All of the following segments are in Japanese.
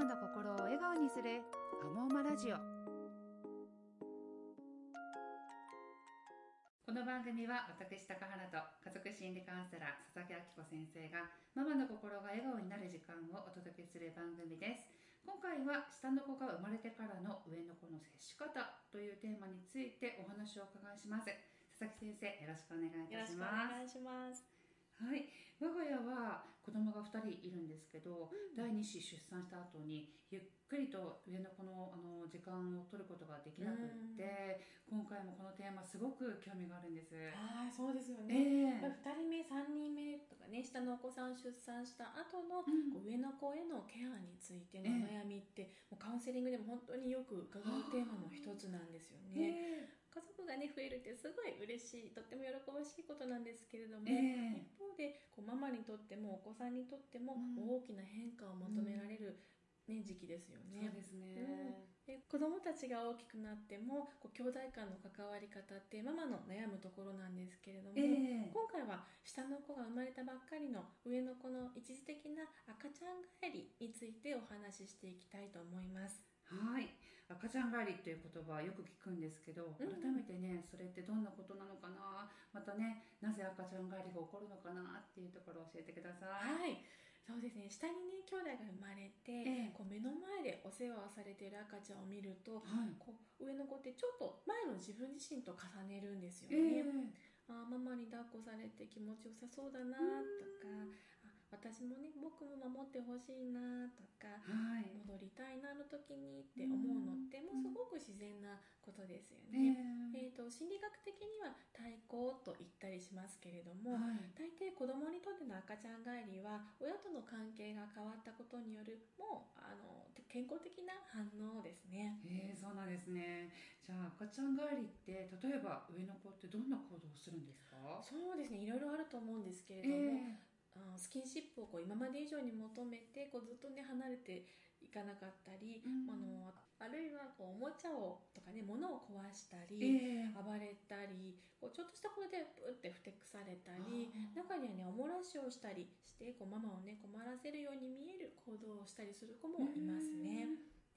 マの心を笑顔にする。アモーマラジオ。この番組は私高原と家族心理カウンセラー佐々木明子先生がママの心が笑顔になる時間をお届けする番組です。今回は下の子が生まれてからの上の子の接し方というテーマについてお話をお伺いします。佐々木先生よろしくお願いいたします。お願いしますはい。我が家は子供が2人いるんですけど、うん、第2子出産した後にゆっくりと上の子のあの時間を取ることができなくって、うん、今回もこのテーマすごく興味があるんです。はいそうですよね、えー、2人目3人目とかね下のお子さん出産した後の、うん、上の子へのケアについての悩みって、えー、もうカウンセリングでも本当によく伺うテーマの一つなんですよね、えー家族がね増えるってすごい嬉しいとっても喜ばしいことなんですけれども、えー、一方でこうママにとってもお子さん。にとっても大きな変化を求められる、ね、時期ですよね。そうですね、うん、で子供たちが大きくなってもこう兄弟間の関わり方ってママの悩むところなんですけれども、えー、今回は下の子が生まれたばっかりの上の子の一時的な赤ちゃん帰りについてお話ししていきたいと思います。はい赤ちゃん帰りっていう言葉はよく聞くんですけど、改めてねそれってどんなことなのかな？またねなぜ赤ちゃん帰りが起こるのかなっていうところを教えてください。はい。そうですね。下にね兄弟が生まれて、えこう目の前でお世話をされている赤ちゃんを見ると、はい、こう上の子ってちょっと前の自分自身と重ねるんですよね、えー、あママに抱っこされて気持ちよさそうだなとか私もね僕も守ってほしいなとか、はい、戻りたいなの時にって思うのってもうすごく自然なことですよね。え。ーと、心理学的には対抗と言ったりしますけれども、はい、大抵子供にとっての赤ちゃん帰りは親との関係が変わったことによるもうあの健康的な反応ですね。えー、そうなんですね。じゃあ赤ちゃん帰りって例えば上の子ってどんな行動をするんですか？そうですね。いろいろあると思うんですけれども、えーあスキンシップをこう今まで以上に求めてこうずっとね離れていかなかったり、うん、あのあるいはこうおもちゃをとかね物を壊したり、えー、暴れたりこうちょっとしたことでプってふてくされたり中にはねおもらしをしたりしてこうママをね困らせるように見える行動をしたりする子もいますね。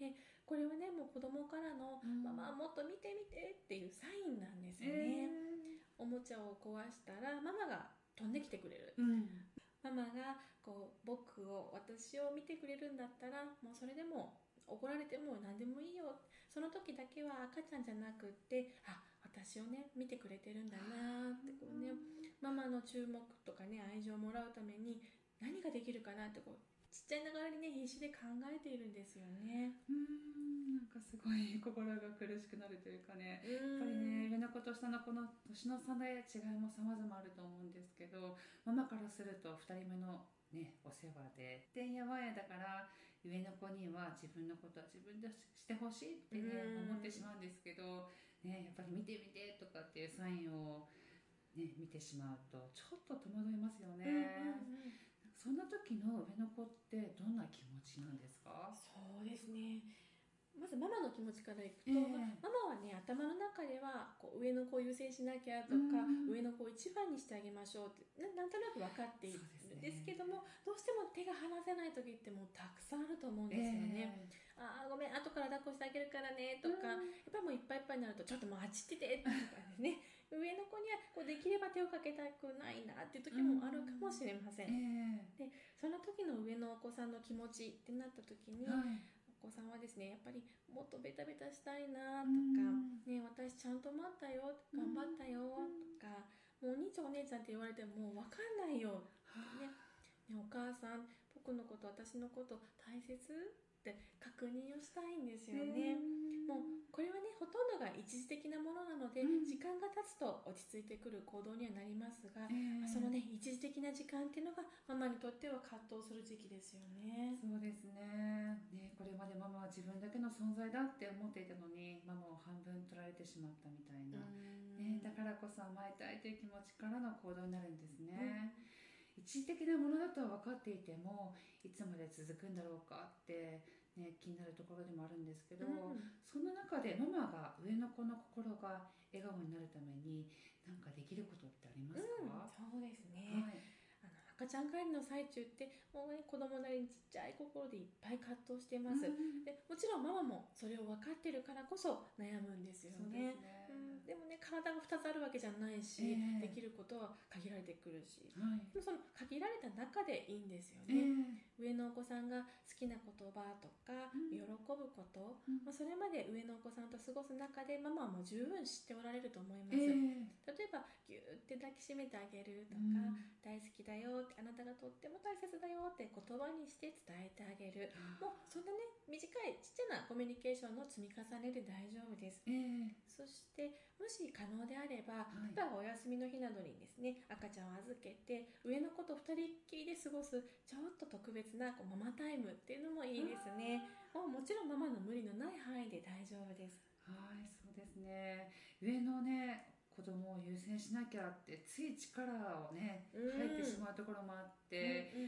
でこれはねもう子供からの、うん、ママもっと見て見てっていうサインなんですよね、えー、おもちゃを壊したらママが飛んできてくれる、うん、ママがこう僕を私を見てくれるんだったらもうそれでも怒られても何でもいいよ。その時だけは赤ちゃんじゃなくってあ私をね見てくれてるんだなってこうねママの注目とかね愛情をもらうために何ができるかなってこうちっちゃいながらにね必死で考えているんですよね。うんなんかすごい心が苦しくなるというかねやっぱりね上の子と下の子の年の差で違いも様々あると思うんですけどママからすると2人目のね、お世話でてんやわんやだから上の子には自分のことは自分でしてほしいってね思ってしまうんですけど、ね、やっぱり見て見てとかっていうサインを、ね、見てしまうとちょっと戸惑いますよね。そんな時の上の子ってどんな気持ちなんですか？そうですね。まずママの気持ちからいくと、えー、ママはね頭の中ではこう上の子を優先しなきゃとか、上の子を一番にしてあげましょうってなんとなく分かっているんですけども、ね、どうしても手が離せない時ってもうたくさんあると思うんですよね。えー、ああごめん後から抱っこしてあげるからねとか、やっぱりもういっぱいいっぱいになるとちょっともうあっちっててとかですね上の子にはこうできれば手をかけたくないなっていう時もあるかもしれません。えー、でその時の上のお子さんの気持ちってなった時に、はい。お子さんはですねやっぱりもっとベタベタしたいなとか、ね、私ちゃんと待ったよ頑張ったよとか、もうお兄ちゃんお姉ちゃんって言われても分かんないよね。ねお母さん僕のこと私のこと大切？って確認をしたいんですよね。もうこれはねほとんどが一時的なものなので、うん、時間が経つと落ち着いてくる行動にはなりますが、えー、そのね一時的な時間っていうのがママにとっては葛藤する時期ですよね。そうですね。ねこれまでママは自分だけの存在だって思っていたのにママを半分取られてしまったみたいな、ね、だからこそ甘えたいという気持ちからの行動になるんですね。うん一時的なものだとは分かっていてもいつまで続くんだろうかって、ね、気になるところでもあるんですけど、うん、その中でママが上の子の心が笑顔になるために何かできることってありますか、うん、そうですね、はい、赤ちちゃん帰りの最中ってもうね子供なりにちっちゃい心でいっぱい葛藤してます、うん。でもちろんママもそれを分かってるからこそ悩むんですよね。ね。うん、でもね体が2つあるわけじゃないし、ええ。できることは限られてくるし。はい。でもその限られた中でいいんですよえね、え上のお子さんが好きな言葉とか、うん。喜ぶこと、うん。まあ、それまで上のお子さんと過ごす中でママはもう十分知っておられると思います、え例えばぎゅーって抱きしめてあげるとか、うん。大好きだよってあなたがとっても大切だよって言葉にして伝えてあげる。もうそんなね短いちっちゃなコミュニケーションの積み重ねで大丈夫です。ええそしてもし可能であれば、はい。例えばお休みの日などにですね赤ちゃんを預けて上の子と2人っきりで過ごすちょっと特別なこうママタイムっていうのもいいですね。もうもちろんママの無理のない範囲で大丈夫です。はいそうですね。上のね子供を優先しなきゃってつい力をねうん。入ってしまうところもあって、う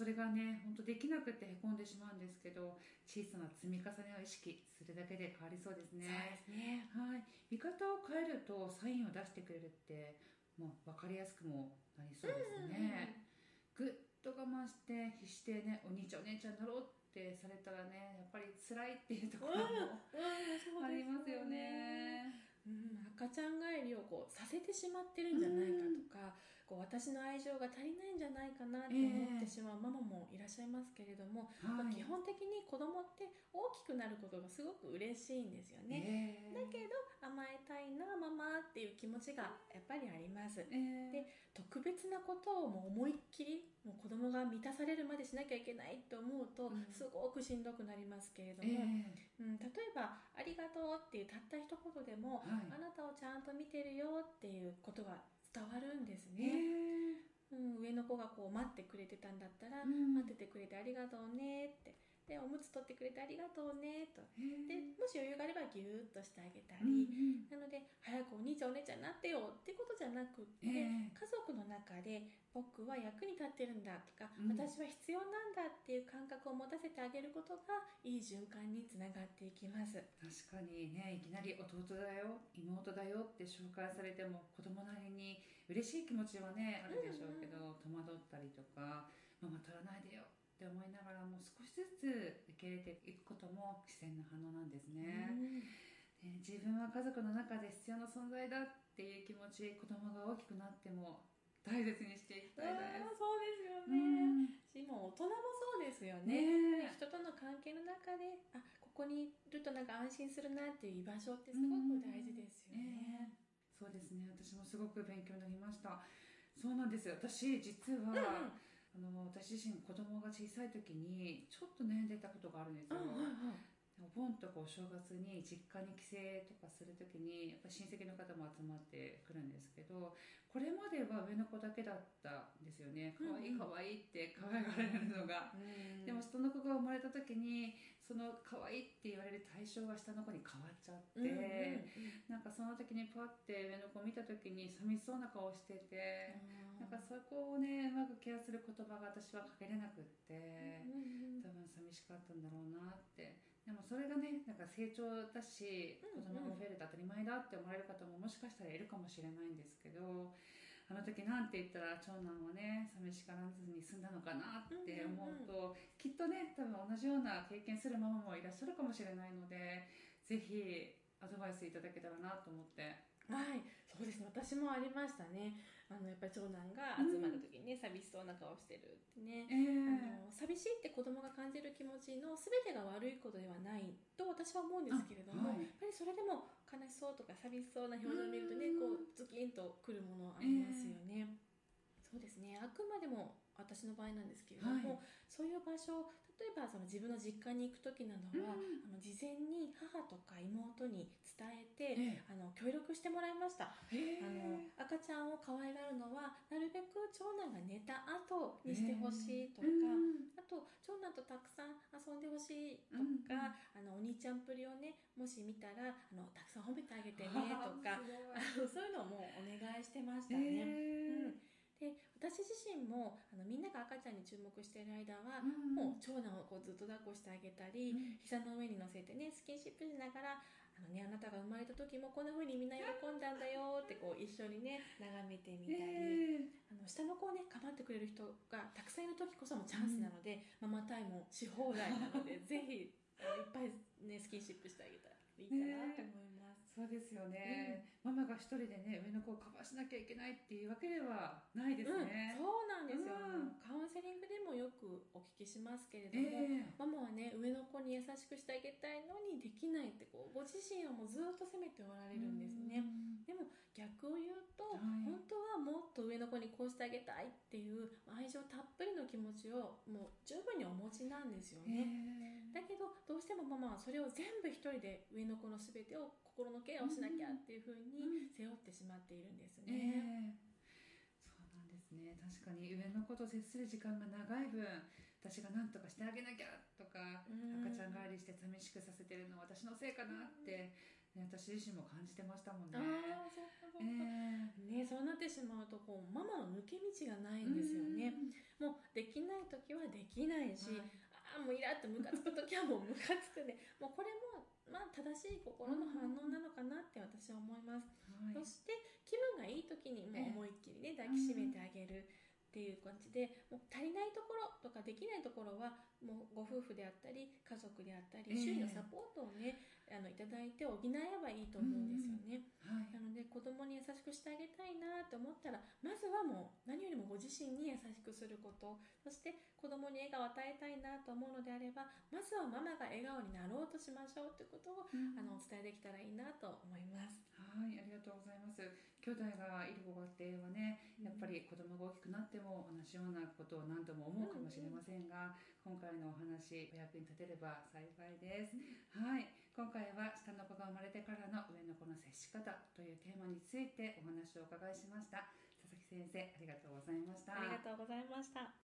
それがね本当できなくてへこんでしまうんですけど小さな積み重ねを意識するだけで変わりそうですそうねですね。はい。見方を変えるとサインを出してくれるってもう分かりやすくもなりそうですね、ぐっと我慢して必死でねお兄ちゃんお姉ちゃんになろうってされたらねやっぱり辛いっていうところもうん。ありますよね。うん、赤ちゃん帰りをこうさせてしまってるんじゃないかとか、こう私の愛情が足りないんじゃないかなって思ってしまうママもいらっしゃいますけれども、まあはい基本的に子供って大きくなることがすごく嬉しいんですよね。えだけど甘えたいなママっていう気持ちがやっぱりあります。えで特別なことをもう思いっきりもう子供が満たされるまでしなきゃいけないと思うとうん。すごくしんどくなりますけれどえも、え。うん、例えば「ありがとう」っていうたった一言でも、はい。あなたをちゃんと見てるよっていうことが伝わるんですえね、え。うん、上の子がこう待ってくれてたんだったら、うん。待っててくれてありがとうねって。でおむつ取ってくれてありがとうねと。でもし余裕があればギューッとしてあげたり、うん。なので早くお兄ちゃんお姉ちゃんになってよってことじゃなくって、ええ。家族の中で僕は役に立ってるんだとか、うん。私は必要なんだっていう感覚を持たせてあげることがいい循環につながっていきます。確かにねいきなり弟だよ妹だよって紹介されても子供なりに嬉しい気持ちはねあるでしょうけど、戸惑ったりとかママ取らないでよって思いながらも少しずつ受け入れていくことも自然な反応なんですね、ね自分は家族の中で必要な存在だっていう気持ち子供が大きくなっても大切にしていきたいであーそうですよす。ね。しもう大人もそうですよね。ね。え人との関係の中で、あ、ここにいるとなんか安心するなっていう居場所ってすごく大事ですよね。そうですね。私もすごく勉強になりました。そうなんです。私実は、うんあの私自身子供が小さい時にちょっと悩んでたことがあるんですよ、お盆とかお正月に実家に帰省とかする時にやっぱ親戚の方も集まってくるんですけどこれまでは上の子だけだったんですよね。可愛いうんうん。可愛いって可愛がられるのが、うんでもその子が生まれた時にその可愛いって言われる対象が下の子に変わっちゃって、うんうんうん。なんかその時にパッて上の子を見た時に寂しそうな顔してて、なんかそこをねうまくケアする言葉が私はかけれなくって、多分寂しかったんだろうなってでもそれがねなんか成長だし子供も増えると当たり前だって思われる方ももしかしたらいるかもしれないんですけどあの時なんて言ったら長男はね寂しからずに済んだのかなって思うと、きっとね多分同じような経験するママもいらっしゃるかもしれないのでぜひアドバイスいただけたらなと思って。はい、そうですね。私もありましたね。あのやっぱり長男が集まる時にね、寂しそうな顔してるってね。えあの寂しいって子供が感じる気持ちの全てが悪いことではないと私は思うんですけれども、はい。やっぱりそれでも悲しそうとか寂しそうな表情を見るとね、こうズキンとくるものありますよね。そうですね。あくまでも私の場合なんですけれども、はい。そういう場所例えばその自分の実家に行く時などは、うん。あの事前に母とか妹に伝えて、えあの協力してもらいました。えあの赤ちゃんを可愛がるのはなるべく長男が寝た後にしてほしいとか、うん。あと長男とたくさん遊んでほしいとうんか、あのお兄ちゃんぷりをねもし見たらあのたくさん褒めてあげてねとかあのそういうのもお願いしてましたね。うん、で私自身もあのみんなが赤ちゃんに注目している間は、もう長男をこうずっと抱っこしてあげたり、膝の上に乗せてねスキンシップしながらああのね、あなたが生まれた時もこんな風にみんな喜んだんだよ ってこう一緒にね眺めてみたり、えあの下の子をね構ってくれる人がたくさんいる時こそもチャンスなので、ママタイムし放題なので ぜひいっぱいねスキンシップしてあげたらいいかなと思います。そうですよね、ママが一人でね上の子をカバーしなきゃいけないっていうわけではないですね、うん、そうなんですよ、うん。カウンセリングでもよくお聞きしますけれどえも、え。ママはね上の子に優しくしてあげたいのにできないってこうご自身をもうずっと責めておられるんですね、うんでも逆を言うと、はい。本当はもっと上の子にこうしてあげたいっていう愛情たっぷりの気持ちをもう十分にお持ちなんですよえね、えだけどどうしてもママはそれを全部一人で上の子の全てを心のケアをしなきゃっていうふうに背負ってしまっているんですえね。え。そうなんですね。確かに上の子と接する時間が長い分私が何とかしてあげなきゃとか、うん。赤ちゃん帰りして寂しくさせてるのは私のせいかなって、ね私自身も感じてましたもんね。ああそうかそうか、ええ。ねそうなってしまうとこうママの抜け道がないんですよね。もうできない時はできないし、はい。ああもうイラッとムカつく時はもうムカつくねもうこれもまあ正しい心の反応なのかなって私は思います、はい。そして気分がいい時にもう思いっきりね抱きしめてあげるっていう感じでもう足りないところとかできないところはもうご夫婦であったり家族であったりええ。周囲のサポートをねあのいただいて補えばいいと思うんですよね、はい。なので子供に優しくしてあげたいなと思ったらまずはもう何よりもご自身に優しくすること。そして子供に笑顔を与えたいなと思うのであればまずはママが笑顔になろうとしましょうということをうん。あのお伝えできたらいいなと思います。はい、ありがとうございます。兄弟がいるご家庭はね、やっぱり子供が大きくなっても同じようなことを何度も思うかもしれませんが、今回のお話お役に立てれば幸いです。はい、今回は下の子が生まれてからの上の子の接し方というテーマについてお話をお伺いしました。佐々木先生、ありがとうございました。ありがとうございました。